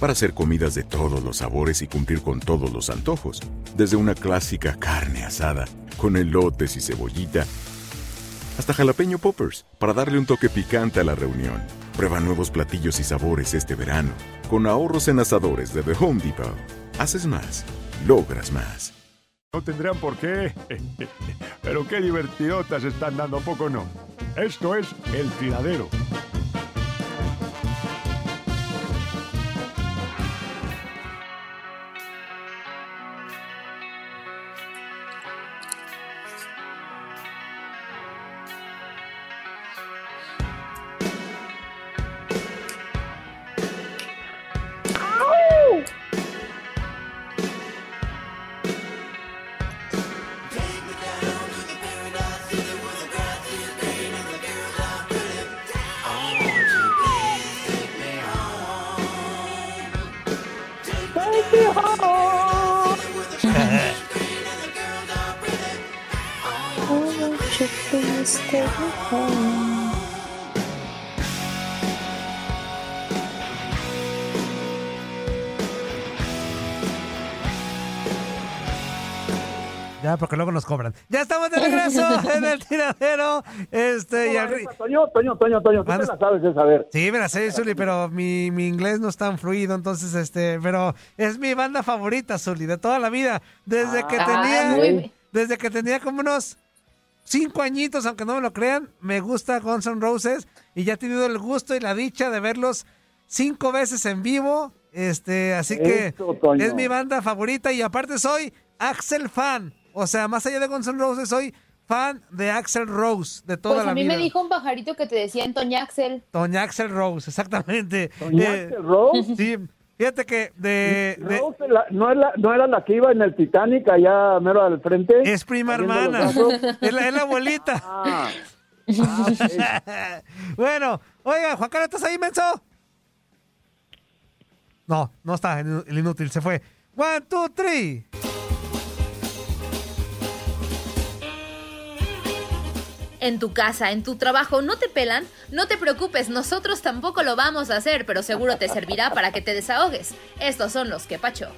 Para hacer comidas de todos los sabores y cumplir con todos los antojos. Desde una clásica carne asada, con elotes y cebollita, hasta jalapeño poppers, para darle un toque picante a la reunión. Prueba nuevos platillos y sabores este verano, con ahorros en asadores de The Home Depot. Haces más, logras más. No tendrán por qué. Pero qué divertidotas están dando, ¿a poco no? Esto es El Tiradero. Porque luego nos cobran. Ya estamos de regreso en el tiradero. Este, y al ri- Toño, Toño, Toño, Toño, tú te la sabes de saber. Sí, me la sé, Zuli, pero mi, mi inglés no es tan fluido, entonces, este, pero es mi banda favorita, Zuli, de toda la vida. Desde que Ah, tenía, muy desde que tenía como unos cinco añitos, aunque no me lo crean, me gusta Guns N' Roses y ya he tenido el gusto y la dicha de verlos cinco veces en vivo. Este, así que Toño. es mi banda favorita y aparte soy Axel fan. O sea, más allá de Guns N' Roses, soy fan de Axel Rose de toda Pues la a mí vida. me dijo un pajarito que te decía Antonia Axel. Doña Axel Rose, exactamente. ¿Doña Eh, Axel Rose? Sí, fíjate que de... de- Rose, la- no, es la- ¿No era la que iba en el Titanic allá mero al frente? es prima hermana, es la, es la abuelita. Ah, bueno, oiga, Juan Carlos, ¿estás ahí, menso? No, no está, el inútil, se fue. One, two, three. En tu casa, en tu trabajo, ¿no te pelan? No te preocupes, nosotros tampoco lo vamos a hacer, pero seguro te servirá para que te desahogues. Estos son los que pacho.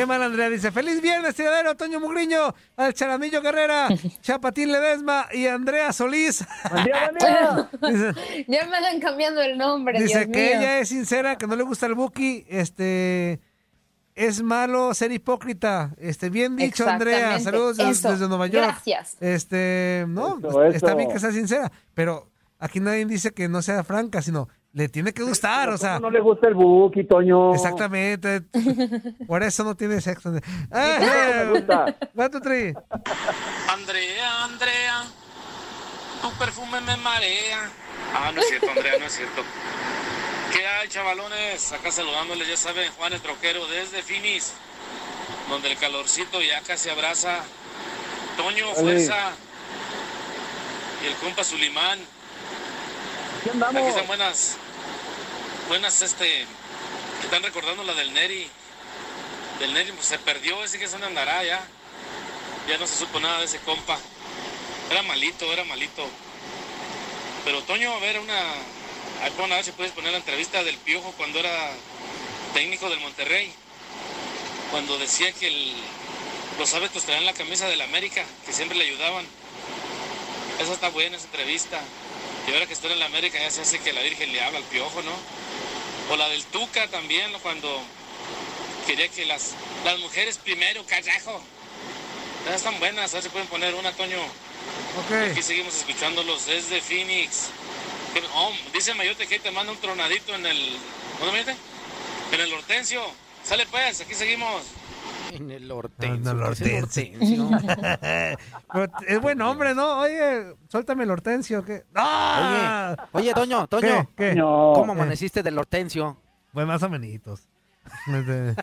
Qué mal, Andrea. Dice, feliz viernes, tiradero, Toño Mugriño, al Charamillo Guerrera, Chapatín Ledesma y Andrea Solís. Dice, Ya me andan cambiando el nombre, Dice Dios que mío. ella es sincera, que no le gusta el Buki, este es malo ser hipócrita. Este, bien dicho, Andrea. Saludos desde Nueva York. Gracias. Este, no, Eso, pues, está bien que sea sincera, pero aquí nadie dice que no sea franca, sino le tiene que gustar, o sea. no le gusta el Buki, Toño. Exactamente. Por eso no tiene sexo. me Ah, gusta. one, two, three. Andrea, Andrea, tu perfume me marea. Ah, no es cierto, Andrea, no es cierto. ¿Qué hay, chavalones? Acá saludándoles, ya saben, Juan el Troquero desde Finis, donde el calorcito ya casi abraza. Toño, fuerza. Y el compa Sulimán. Aquí están buenas. Buenas, este. Están recordando la del Neri. Del Neri pues, se perdió, ese que una andará ya. Ya no se supo nada de ese compa. Era malito, era malito. Pero Toño, a ver, una. Ahí a ver si puedes poner la entrevista del Piojo cuando era técnico del Monterrey. Cuando decía que los hábitos traían la camisa del América, que siempre le ayudaban. Esa está buena, esa entrevista. Y ahora que está en la América ya se hace que la Virgen le habla al Piojo, ¿no? O la del Tuca también, ¿no? cuando quería que las, las mujeres primero, carajo. Esas están buenas, a ver si pueden poner una, Toño. Aquí seguimos escuchándolos desde Phoenix. Oh, dice Mayote que ahí te manda un tronadito en el. ¿Dónde me? En el Hortensio. Sale pues, aquí seguimos. En el hortensio. Anda, el ¿qué es el hortensio. es buen hombre, ¿no? Oye, suéltame el hortensio. ¿qué? ¡Ah! Oye, oye, Toño, Toño. ¿Qué? ¿Qué? ¿Cómo Eh. amaneciste del hortensio? Pues más o menos.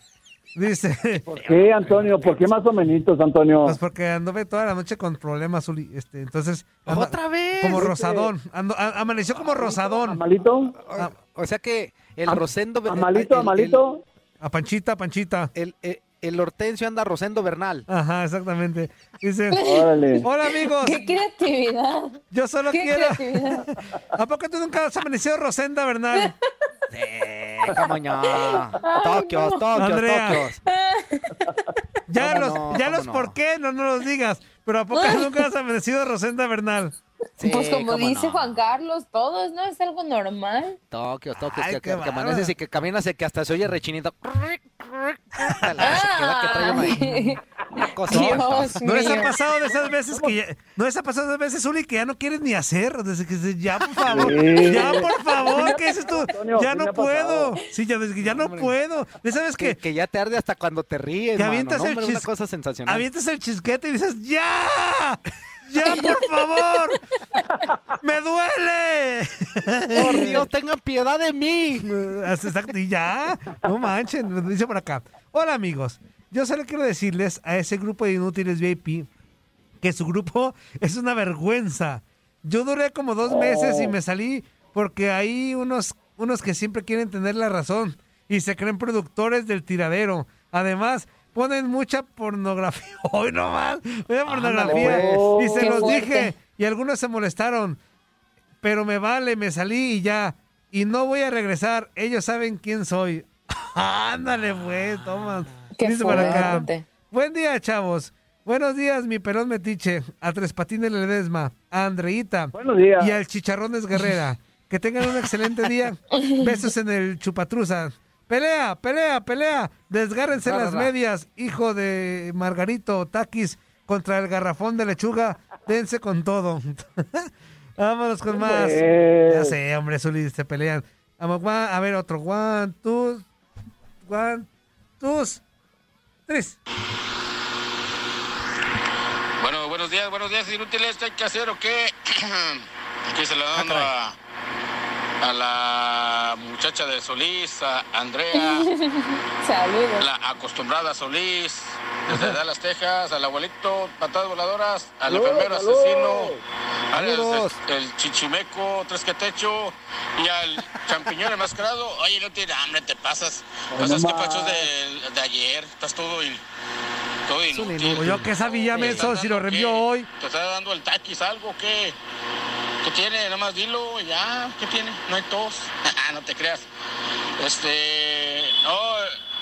Dice. ¿Por qué, Antonio? ¿Por qué más o menos, Antonio? Pues porque anduve toda la noche con problemas, Uli. Este, entonces. anda- ¿Otra vez? Como Este- rosadón. Ando- a- amaneció como rosadón. ¿Amalito? O sea que el Am- Rosendo... ¿Amalito, el- Amalito? A Panchita, Panchita. El, el, el Hortensio anda Rosendo Bernal. Ajá, exactamente. Dice. Órale. Hola, amigos. ¡Qué creatividad! Yo solo ¡Qué quiero. creatividad! ¿A poco tú nunca has amanecido Rosenda Bernal? Eh, cómo no. Toquios, toquios, Andrea. toquios. Ya ¿Cómo los, no? ya ¿Cómo los no? por qué, no, no los digas. Pero ¿a poco nunca has amanecido Rosenda Bernal? Sí, pues como dice no. Juan Carlos, todos, ¿no? Es algo normal. Toquios, toquios, Ay, que, que, amaneces y que caminas y que hasta se oye rechinito. Que. Una cosa Dios espantosa. ¿No les ha pasado de esas veces que ya, no les ha pasado de esas veces, Uli, que ya no quieres ni hacer? Desde que ya, por favor, Sí. ya, por favor, ¿qué dices tú? Antonio, ya no puedo. Sí, ya, ya no puedo. Sabes Que, que que ya te arde hasta cuando te ríes, Que mano. avientas No, el hombre, una chis- cosa sensacional. avientas el chisquete y dices, ¡ya! ¡Ya, por favor! ¡Me duele! ¡Por Dios, tengan piedad de mí! Exacto, y ya. No manchen, me dice por acá. Hola amigos, yo solo quiero decirles a ese grupo de inútiles VIP que su grupo es una vergüenza. Yo duré como dos meses y me salí porque hay unos, unos que siempre quieren tener la razón y se creen productores del tiradero. Además, ponen mucha pornografía. Hoy no más, mucha pornografía. pues. Y se Qué los fuerte. dije y algunos se molestaron. Pero me vale, me salí y ya. Y no voy a regresar. Ellos saben quién soy. Ándale, pues, toma. Qué Dice por acá. Buen día, chavos. Buenos días, mi pelón metiche. A Tres Patines Ledesma. A Andreita. Buenos días. Y al Chicharrones Guerrera. Que tengan un excelente día. Besos en el chupatruza. Pelea, pelea, pelea. Desgárrense las medias, hijo de Margarito Taquis contra el garrafón de lechuga. Dense con todo. Vámonos con más. Pues. Ya sé, hombre, Zuli, se pelean. A ver, otro. One, two, one, two, tres. Bueno, buenos días, buenos días, inútiles. ¿Qué hay que hacer o qué? Aquí saludando a, a la muchacha de Solís, a Andrea, Saludos. la acostumbrada Solís, desde Dallas, Texas, al abuelito, patadas voladoras, al Salud, enfermero salud. asesino, al el, el chichimeco, tres que techo y al champiñón enmascarado. Oye, no tiene hambre, te pasas. Pasas que pachos de, de ayer, estás todo, in- todo inútil. yo que sabía, ¿Te menso, si lo qué? hoy. ¿Te está dando el taquis algo? ¿Qué? ¿Qué tiene? Nada más dilo, ya. ¿Qué tiene? No hay tos. no te creas. Este. No,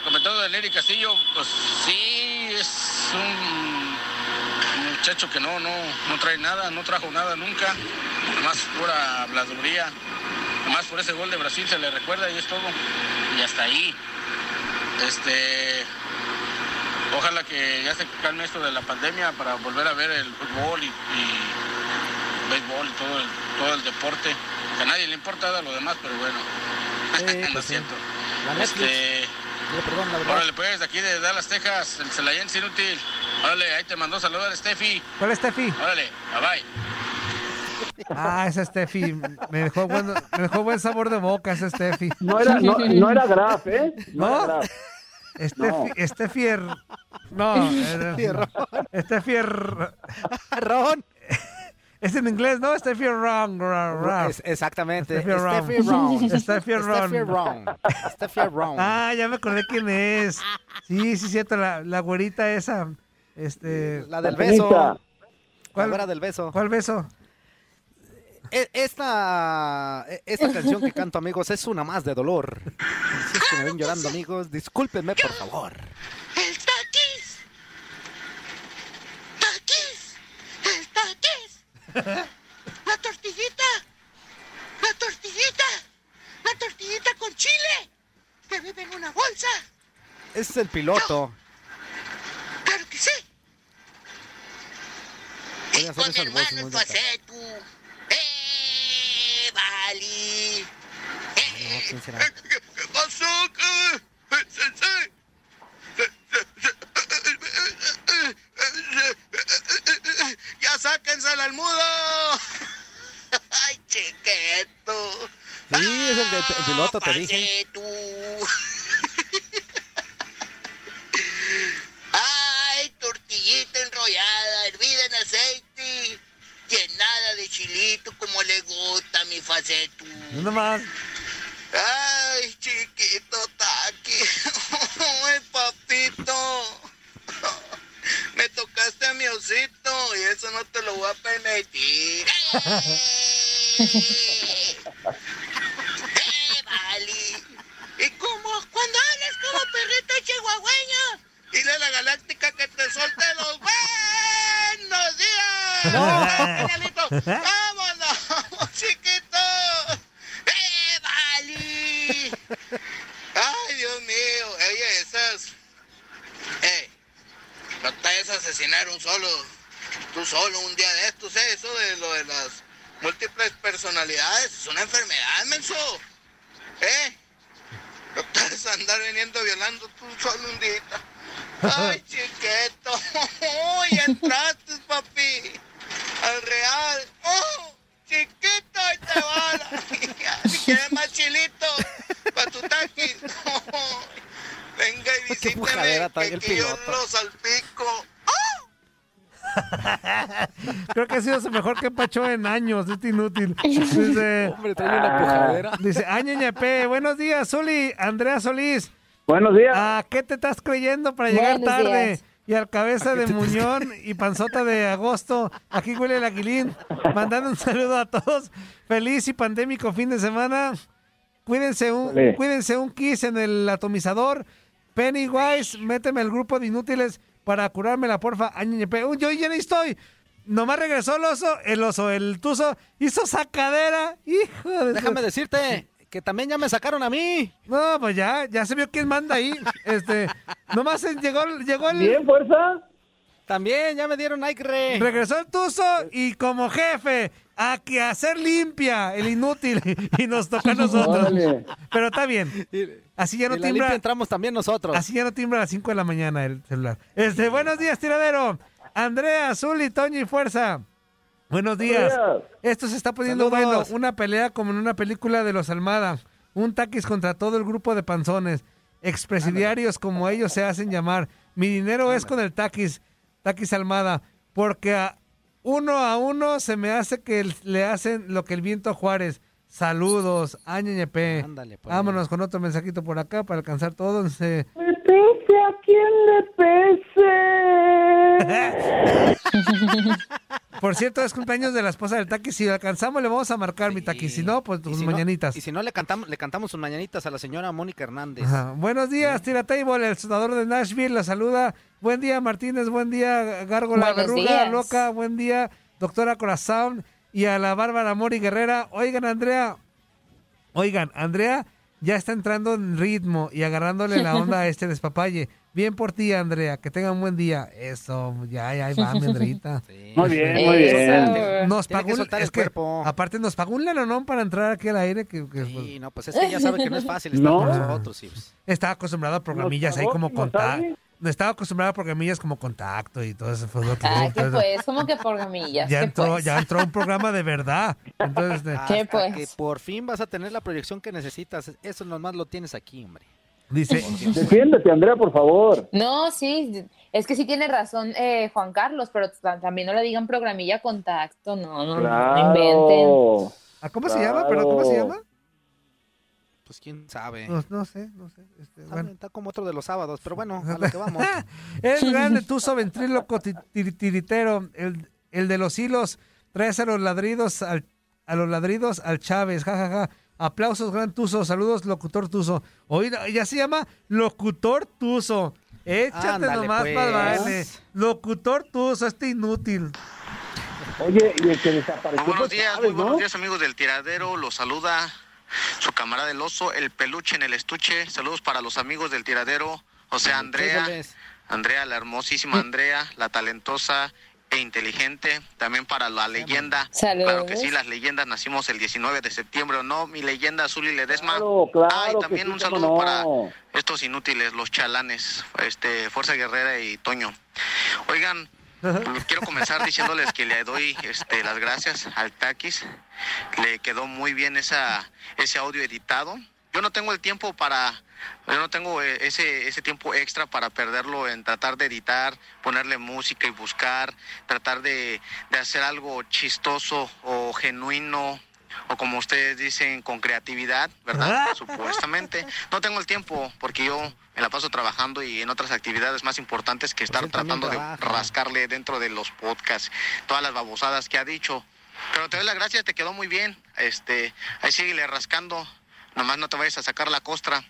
comentando de Lenny Castillo, pues sí, es un muchacho que no, no, no trae nada, no trajo nada nunca. Más pura habladuría. Más por ese gol de Brasil se le recuerda y es todo. Y hasta ahí. Este. Ojalá que ya se calme esto de la pandemia para volver a ver el fútbol y béisbol y todo el, todo el deporte. Que a nadie le importa nada lo demás, pero bueno. Sí, lo pues siento. La. Este, perdón, la órale pues, de aquí de Dallas, Texas, el Celayense inútil. Órale, ahí te mandó saludar Steffi. ¿Cuál es Steffi? Órale, bye bye. Ah, esa Steffi. Me dejó, buen, me dejó buen sabor de boca esa Steffi. No era, no, no era Graf, ¿eh? No, ¿No? era Graf. Steffi, Steffi er- No, era- Steffi er- Ron. Es en inglés, ¿no? Steffi wrong. wrong, wrong. Es- exactamente. Steffi wrong. Steffi wrong. Steffi wrong. Steffi wrong. Steffi wrong. Ah, ya me acordé quién es. Sí, sí, cierto, la, la güerita esa. Este. La del La beso. ¿Cuál era del beso? ¿Cuál beso? E- Esta, e- esta canción que canto, amigos, es una más de dolor. Si es que me ven llorando, amigos, discúlpenme, por favor. ¡El taquis! ¡Taquis! ¡El taquis! ¡La tortillita! ¡La tortillita! ¡La tortillita con chile! ¡Que vive en una bolsa! Es el piloto. ¡Claro que sí! Voy a hacer esas voces muy locas. Facetu! ¡Eh, Vali! No, ¿quién será? ¿Qué pasó? ¿Qué? Sensei. ¡Ya sáquense al mudo! ¡Ay, chiquito! Sí, es el, de- el piloto, te dije. tú. ¡Ay, tortillita enrollada, hervida en aceite! Llenada de chilito como le gusta a mi facetu. No más. Ay, chiquito Taki. Ay, papito. Me tocaste a mi osito y eso no te lo voy a permitir. ¡Eh! ¡Eh, Vali! ¿Y cómo? Cuando hablas como perrito chihuahueño, dile a la galáctica que te suelte los buenos días. No. Danielito! ¡Vámonos, chiquito! ¡Eh, Vali! ¡Ay, Dios mío! Oye, esas... ¡Eh! No te asesinar un solo... Tú solo un día de estos, ¿eh? Eso de lo de las múltiples personalidades es una enfermedad, menso. ¿Eh? No te andar viniendo violando tú solo un día. ¡Ay, chiquito! ¡Uy, entraste, papi! ¡Al real! ¡Oh! ¡Chiquito, ahí te va! Si quieres más chilito, para tu taqui. Venga y trae que el aquí yo lo salpico. Creo que ha sido su mejor que Pacho en años, este inútil. Dice, Hombre, trae una pujadera. dice, Año ñepe, buenos días, Zuli, Andrea Solís. Buenos días. ¿A qué te estás creyendo para llegar Buenos tarde? días. Y al cabeza de Muñón y panzota de agosto. Aquí huele el aguilín. Mandando un saludo a todos. Feliz y pandémico fin de semana. Cuídense un, Vale. cuídense un kiss en el atomizador. Pennywise, méteme el grupo de inútiles para curármela, porfa. Yo ya ni estoy. Nomás regresó el oso, el oso, el tuzo, hizo sacadera. Hijo de Déjame decirte que también ya me sacaron a mí. No, pues ya, ya se vio quién manda ahí. Este, nomás llegó, llegó el. Bien, fuerza. También ya me dieron aire. Regresó el Tuzo y como jefe, a que hacer limpia, el inútil, y nos toca a nosotros. Órale. Pero está bien. Así ya no y la limpia timbra. entramos también nosotros. Así ya no timbra a las 5 de la mañana el celular. Este, buenos días, tiradero. Andrea, Zuli, Toño y Fuerza. Buenos días. días. Esto se está poniendo Saludos. bueno. Una pelea como en una película de los Almada. Un taquis contra todo el grupo de panzones. Expresidiarios como ellos se hacen llamar. Mi dinero es con el taquis. Taquis Almada. Porque a uno a uno se me hace que le hacen lo que el viento a Juárez. Saludos. Ándale, pues. Vámonos con otro mensajito por acá para alcanzar todo. Se- Le pese a quien le pese. Por cierto, es cumpleaños de la esposa del Taquis. Si lo alcanzamos, le vamos a marcar mi Taquis. Si no, pues tus si no- mañanitas. y si no, le cantamos, le cantamos sus mañanitas a la señora Mónica Hernández. Ajá. Buenos días, Tira Table, el sonador de Nashville, la saluda. Buen día, Martínez, buen día, Gárgola Verruga. Loca, buen día, Doctora Corazón y a la Bárbara Mori Guerrera. Oigan, Andrea, oigan, Andrea ya está entrando en ritmo y agarrándole la onda a este despapalle. Bien por ti, Andrea, que tengan un buen día. Eso, ya, ya, ahí va, mi Andreita. Muy bien, muy bien. Nos pagó un- es que, cuerpo. aparte nos pagó un lanonón para entrar aquí al aire que, que, pues, Sí, no, pues es que ya sabe que no es fácil estar No. con nosotros. sí, pues. estaba acostumbrado a programillas ahí como ¿no contacto. sabe? No estaba acostumbrado a programillas como contacto y todo eso. Fue lo que- Ay, ¿qué pues? ¿Cómo que por gamillas? ya ¿Qué entró, pues? ya entró un programa de verdad. Entonces, ¿Qué Hasta pues? que por fin vas a tener la proyección que necesitas. Eso nomás lo tienes aquí, hombre. Dice, Defiéndete, Andrea, por favor. No, sí, es que sí tiene razón eh, Juan Carlos, pero ta- también no le digan programilla contacto, no, no, no inventen. Claro. ¿a cómo se llama? ¿Pero cómo se llama? Pues quién sabe. No, no sé, no sé. este, Está, bueno. está como otro de los sábados, pero bueno, a lo que vamos. El grande tuzo ventríloco ti- tir- tiritero, el, el de los hilos, traes a los ladridos al, a los ladridos al Chávez, jajaja. Aplausos, gran tuzo, saludos, locutor tuzo. Hoy ya se llama locutor tuzo. Échate Ándale, nomás pues. para. Locutor tuzo, este inútil. Oye, y el que desapareció Muy buenos días, Chávez, muy buenos ¿no? días amigos del tiradero, los saluda su camarada del oso, el peluche en el estuche, saludos para los amigos del tiradero, o sea, Andrea. Andrea, la hermosísima Andrea, la talentosa e inteligente, también para la leyenda, Saludos. claro que sí, las leyendas nacimos el 19 de septiembre, ¿o no? Mi leyenda Azul y Ledesma. Claro, claro Ah, y también sí, un saludo no. para estos inútiles, los chalanes, este, Fuerza Guerrera y Toño. Oigan, quiero comenzar diciéndoles que le doy este, las gracias al Taquis. Le quedó muy bien esa, ese audio editado. Yo no tengo el tiempo para, yo no tengo eh, ese, ese tiempo extra para perderlo en tratar de editar, ponerle música y buscar, tratar de hacer algo chistoso o genuino o como ustedes dicen, con creatividad, ¿verdad? Supuestamente. No tengo el tiempo porque yo me la paso trabajando y en otras actividades más importantes que estar él también tratando de rascarle dentro de los podcasts, todas las babosadas que ha dicho. Pero te doy las gracias, te quedó muy bien. Este, ahí síguele rascando. Nomás no te vayas a sacar la costra.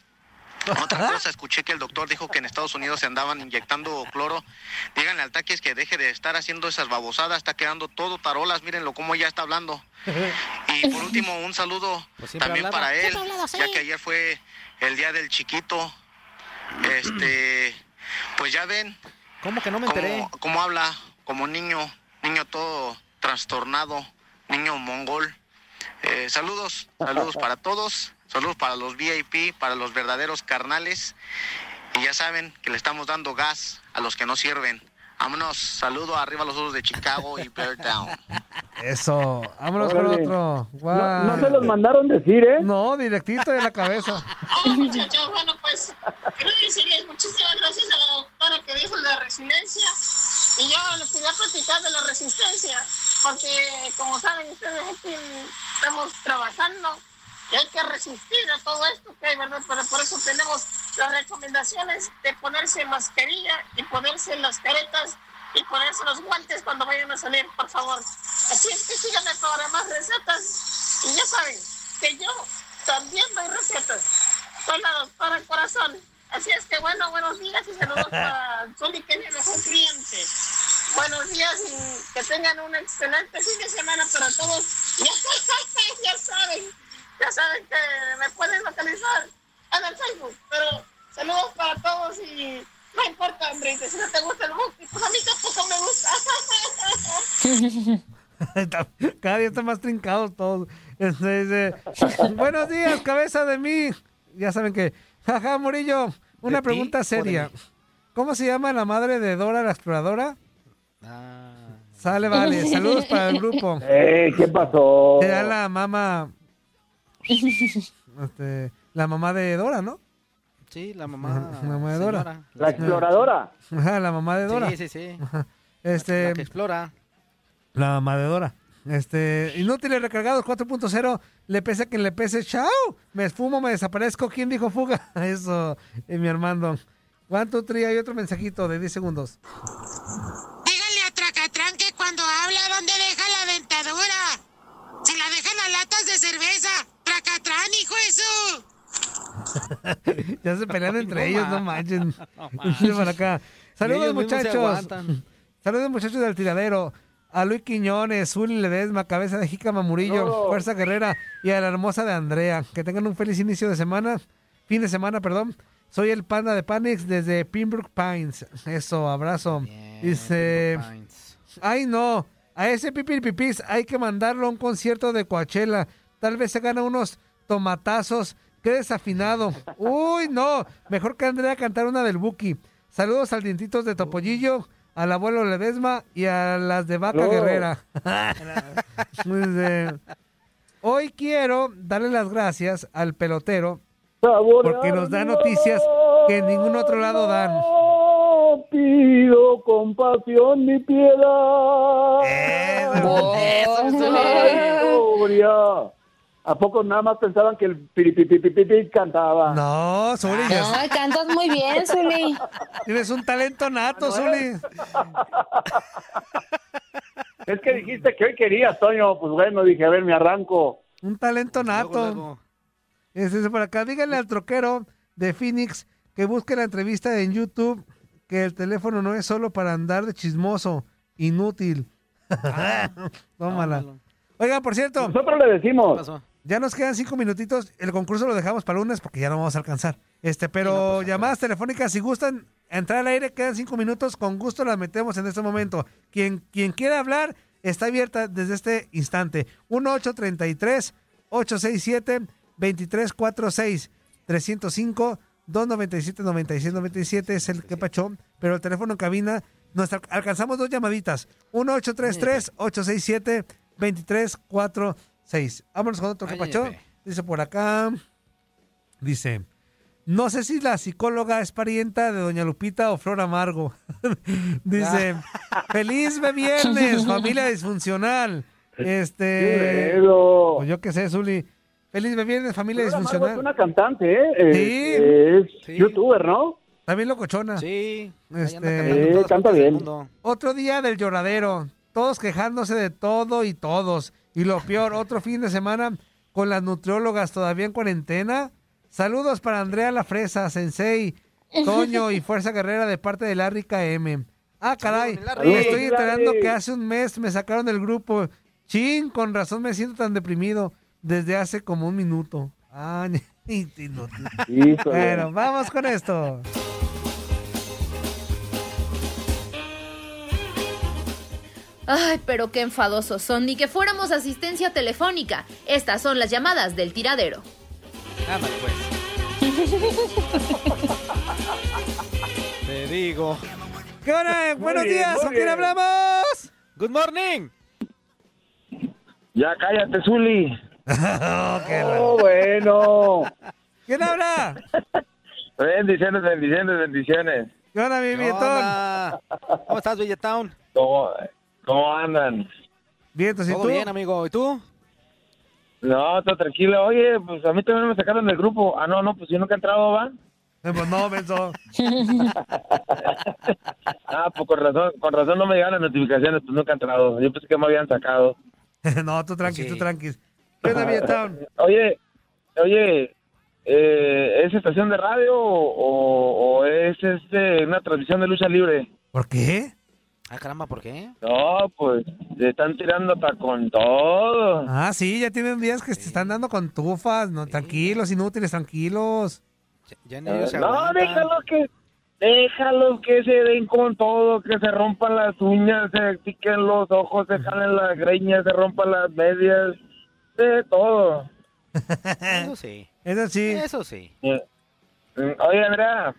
Otra cosa, escuché que el doctor dijo que en Estados Unidos se andaban inyectando cloro. Díganle al Taquis que deje de estar haciendo esas babosadas, está quedando todo tarolas, mírenlo cómo ya está hablando. Y por último, un saludo Pues también hablaba. para él, ya que ayer fue el día del chiquito. Este, pues ya ven ¿Cómo que no me enteré? cómo, cómo habla, como niño, niño todo trastornado, niño mongol. Eh, saludos, saludos para todos, saludos para los VIP, para los verdaderos carnales. Y ya saben que le estamos dando gas a los que no sirven. Vámonos, saludo arriba a los osos de Chicago y Bear Down. Eso, vámonos con otro. No, no se los mandaron decir, ¿eh? No, directito de la cabeza. Hola muchachos, bueno pues quiero decirles muchísimas gracias a la doctora que dijo la resiliencia y yo les quería platicar de la resistencia porque como saben ustedes aquí estamos trabajando y hay que resistir a todo esto que hay, ¿verdad? Pero por eso tenemos las recomendaciones de ponerse mascarilla y ponerse las caretas y ponerse los guantes cuando vayan a salir, por favor. Así es que síganme para más recetas y ya saben que yo también doy recetas. Soy la doctora Corazón. Así es que bueno, buenos días y saludos para que es mi mejor cliente. Buenos días y que tengan un excelente fin de semana para todos. Ya saben, ya saben que me pueden localizar en el Facebook, pero saludos para todos y no importa, hombre, que si no te gusta el buque, pues a mí tampoco me gusta. Cada día están más trincados todos. Este, dice, Buenos días, cabeza de mí. Ya saben que, jaja, Murillo, una ¿De ti pregunta seria. ¿Cómo se llama la madre de Dora la exploradora? Ah, Sale, vale. Saludos para el grupo. Eh, ¿qué pasó? Será la mamá. este, la mamá de Dora, ¿no? sí, la mamá. La mamá de Dora. señora. La exploradora. Ajá, la mamá de Dora. Sí, sí, sí. Ajá. Este, La que explora. La mamá de Dora. Este, inútiles recargados 4.0. Le pese a quien le pese. ¡Chao! Me esfumo, me desaparezco. ¿Quién dijo fuga? Eso, eh, mi Armando. One, two, three, hay otro mensajito de 10 segundos. Díganle a Tracatrán que cuando habla, ¿dónde deja la dentadura? Si la dejan a latas de cerveza. Tracatrán, hijo eso. ya se pelean entre no ellos, no manchen. no acá. Saludos, muchachos. Saludos, muchachos del tiradero. A Luis Quiñones, Zuli Ledesma, Cabeza de Jícama Murillo, No. Fuerza Guerrera y a la hermosa de Andrea. Que tengan un feliz inicio de semana. Fin de semana, perdón. Soy el panda de Panix desde Pembroke Pines. Eso, abrazo. Bien, Dice. Ay, no. A ese Pipi Pipis hay que mandarlo a un concierto de Coachella. Tal vez se gana unos tomatazos. Qué desafinado. Uy, no. Mejor que Andrea cantar una del Buki. Saludos al Dientitos de Topollillo, al abuelo Ledesma y a las de Vaca No. Guerrera. Hoy quiero darle las gracias al pelotero porque nos da noticias que en ningún otro lado dan. Pido compasión ni piedad. Ay, Gloria. ¿A poco nada más pensaban que el piripipipipi cantaba? No, Zuli. Ay, cantas muy bien, Zuli. Tienes un talento nato, Zuli. Es que dijiste que hoy querías, Toño. Pues bueno, dije, a ver, me arranco. Un talento nato. Es ese por acá. Díganle al troquero de Phoenix que busque la entrevista en YouTube, que el teléfono no es solo para andar de chismoso, inútil. Tómala. Oiga, por cierto. Nosotros le decimos. Ya nos quedan cinco minutitos. El concurso lo dejamos para lunes porque ya no vamos a alcanzar. Este, pero llamadas telefónicas, si gustan entrar al aire, quedan cinco minutos. Con gusto las metemos en este momento. Quien, quien quiera hablar, está abierta desde este instante. 1-833-867-2346. 305-297-9697 es el que pachón. Pero el teléfono en cabina, nos al- alcanzamos dos llamaditas. 1-833-867-2346. Vámonos con otro que pachón. Dice por acá. Dice. No sé si la psicóloga es parienta de Doña Lupita o Flor Amargo. Dice, feliz de viernes, familia disfuncional. Este, pues yo qué sé, Zuli. Feliz viernes, familia Flor Amargo disfuncional. Es una cantante, ¿eh? Eh, Sí. eh, Es Sí. youtuber, ¿no? También locochona. Sí. Este, Sí, canta bien. Otro día del lloradero. Todos quejándose de todo y todos. Y lo peor, otro fin de semana con las nutriólogas todavía en cuarentena. Saludos para Andrea La Fresa, Sensei, Toño y Fuerza Guerrera de parte de Larry KM. Ah, caray. Larry. Me estoy enterando que hace un mes me sacaron del grupo. Chin, con razón me siento tan deprimido desde hace como un minuto. Ah, ni- ni- no-. Bueno, vamos con esto. Ay, pero qué enfadosos son, ni que fuéramos asistencia telefónica. Estas son las llamadas del tiradero. Ándale, pues. Te digo. ¿Qué hora? Buenos bien, días, ¿con quién hablamos? Good morning. Ya cállate, Zuli. Oh, bueno. ¿Quién habla? Bendiciones, bendiciones, bendiciones. ¿Qué onda, mi. ¿Cómo estás, Villetown? ¿Cómo, cómo andan? Bien, ¿y Todo tú? bien, amigo. ¿Y tú? No, todo tranquilo. Oye, pues a mí también me sacaron del grupo. Ah, no, no, pues yo nunca he entrado, ¿va? Eh, Pues no, menso. Ah, pues con razón, con razón no me llegan las notificaciones, pues nunca he entrado. Yo pensé que me habían sacado. no, tú tranqui, Sí. tú tranqui. ¿Qué onda, billetón? Oye, oye, eh, ¿es estación de radio o, o- o es este una transmisión de lucha libre? ¿Por qué? Ah, caramba, ¿por qué? No, pues se están tirando hasta con todo. Ah, sí, ya tienen días que se están dando con tufas. No, tranquilos, inútiles, tranquilos. Ya ni ellos se No, déjalos que déjalos que se den con todo, que se rompan las uñas, se piquen los ojos, se jalen las greñas, se rompan las medias, de todo. Eso sí. Eso sí. Eso sí. Oye, Andrea,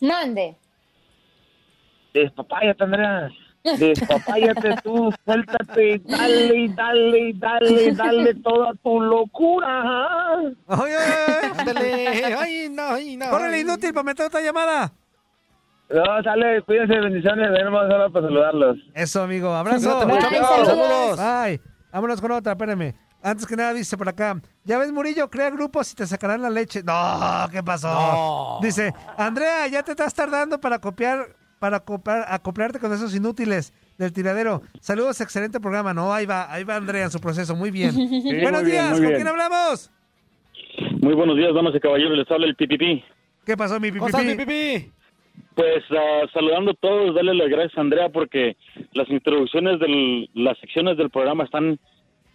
Mande. despapáyate, Andrea. Despapáyate tú, suéltate, dale, y dale, y dale, y dale toda tu locura. Oye, oye, Ándale. Ay, no, ay, no. Córrele, ay. inútil, para meter otra llamada. No, sale, cuídense, bendiciones, venimos solo para saludarlos. Eso, amigo. Abrazo. Bye, amigo. saludos. Bye. Vámonos con otra, espérame. Antes que nada, dice por acá. Ya ves, Murillo, crea grupos y te sacarán la leche. No, ¿qué pasó? No. Dice, Andrea, ya te estás tardando para copiar, para copiar, acoplarte con esos inútiles del tiradero. Saludos, excelente programa. No, ahí va, ahí va Andrea en su proceso. Muy bien. Buenos muy días, ¿con bien. quién hablamos? Muy buenos días, damas y caballeros. Les habla el Pipipi. ¿Qué pasó, mi ¿Cómo estás, mi? Pues ah, saludando a todos, darle las gracias a Andrea porque las introducciones de las secciones del programa están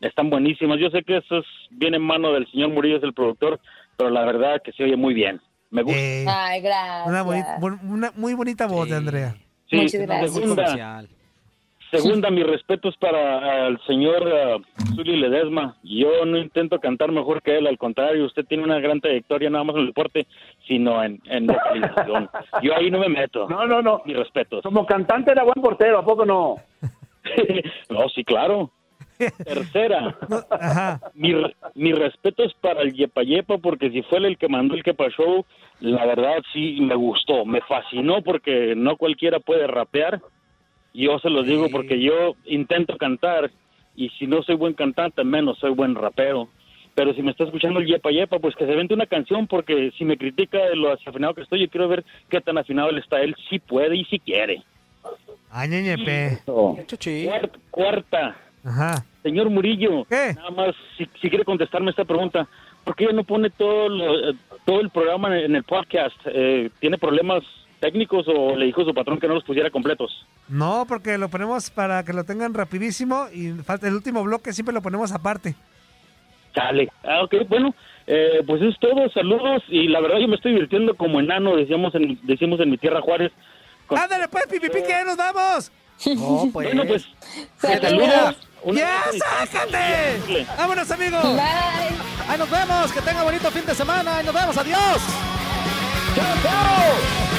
están buenísimas. Yo sé que eso es bien en mano del señor Murillo, es el productor, pero la verdad que se oye muy bien. Me gusta. Eh, Ay, gracias. una, boni- una muy bonita voz de Andrea. Sí, muchas gracias. Segunda, mis respetos para el señor Zuli Ledesma. Yo no intento cantar mejor que él, al contrario, usted tiene una gran trayectoria no nada más en el deporte, sino en, en vocalización. Yo ahí no me meto. No, no, no. Mis respetos. Como cantante era buen portero, ¿a poco no? no, sí, claro. Tercera, Ajá. mi, mi respeto es para el Yepa Yepa porque si fue el que mandó el Kepa Show, la verdad sí me gustó, me fascinó porque no cualquiera puede rapear. Yo se los digo porque yo intento cantar y si no soy buen cantante, menos soy buen rapero. Pero si me está escuchando el Yepa Yepa, pues que se vente una canción porque si me critica de lo desafinado que estoy, yo quiero ver qué tan afinado él está. Él sí puede y sí quiere. Ay, ñeñepe. Cuarta, cuarta. Ajá. Señor Murillo, nada más, si, si quiere contestarme esta pregunta, ¿por qué no pone todo, lo- todo el programa en, el podcast? Eh, ¿Tiene problemas técnicos o le dijo su patrón que no los pusiera completos? No, porque lo ponemos para que lo tengan rapidísimo y falta el último bloque, siempre lo ponemos aparte. Chale. Ah, ok, bueno, eh, pues es todo, saludos y la verdad yo me estoy divirtiendo como enano, decíamos en, decimos en mi tierra Juárez. Con- ¡Ándale pues, pipipi, que ya nos vamos! No, pues. Bueno, pues, ¡Saludos! ¡Ya, sácate! ¡Vámonos, amigos! Ahí nos vemos, que tenga bonito fin de semana. Ahí nos vemos, adiós. ¡Chao, chao!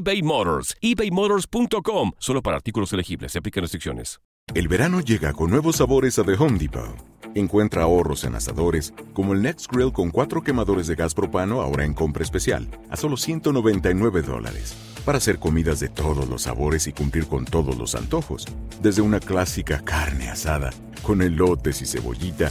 eBay Motors. ebaymotors.com. Solo para artículos elegibles. Se aplican restricciones. El verano llega con nuevos sabores a The Home Depot. Encuentra ahorros en asadores, como el Next Grill con cuatro quemadores de gas propano ahora en compra especial, a solo 199 dólares. Para hacer comidas de todos los sabores y cumplir con todos los antojos. Desde una clásica carne asada, con elotes y cebollita,